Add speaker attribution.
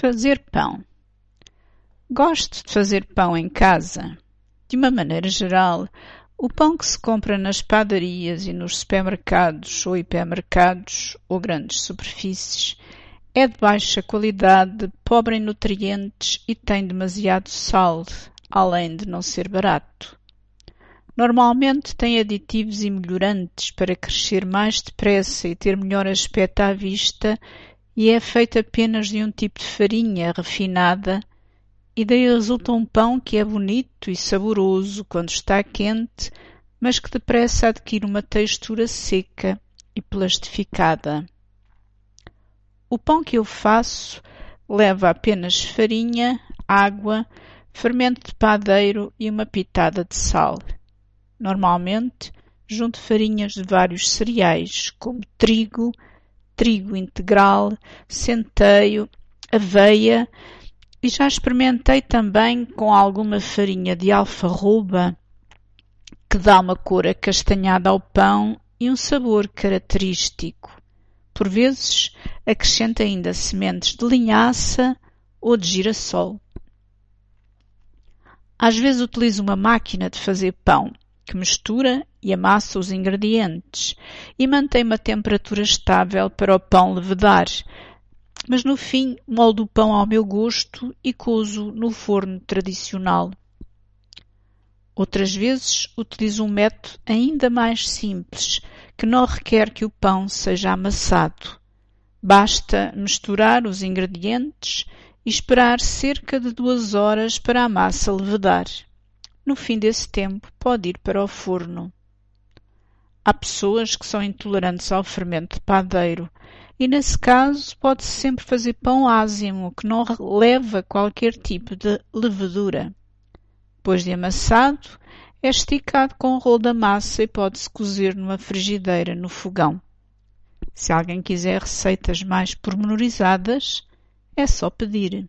Speaker 1: Fazer pão. Gosto de fazer pão em casa. De uma maneira geral, o pão que se compra nas padarias e nos supermercados ou hipermercados ou grandes superfícies é de baixa qualidade, pobre em nutrientes e tem demasiado sal, além de não ser barato. Normalmente tem aditivos e melhorantes para crescer mais depressa e ter melhor aspecto à vista e é feito apenas de um tipo de farinha refinada e daí resulta um pão que é bonito e saboroso quando está quente, mas que depressa adquire uma textura seca e plastificada. O pão que eu faço leva apenas farinha, água, fermento de padeiro e uma pitada de sal. Normalmente, junto farinhas de vários cereais, como trigo, trigo integral, centeio, aveia e já experimentei também com alguma farinha de alfarroba que dá uma cor acastanhada ao pão e um sabor característico. Por vezes acrescenta ainda sementes de linhaça ou de girassol. Às vezes utilizo uma máquina de fazer pão que mistura e amassa os ingredientes e mantém uma temperatura estável para o pão levedar. Mas no fim moldo o pão ao meu gosto e cozo no forno tradicional. Outras vezes utilizo um método ainda mais simples, que não requer que o pão seja amassado. Basta misturar os ingredientes e esperar cerca de duas horas para a massa levedar. No fim desse tempo, pode ir para o forno. Há pessoas que são intolerantes ao fermento de padeiro e, nesse caso, pode-se sempre fazer pão ázimo, que não leva qualquer tipo de levedura. Depois de amassado, é esticado com o rolo da massa e pode-se cozer numa frigideira no fogão. Se alguém quiser receitas mais pormenorizadas, é só pedir.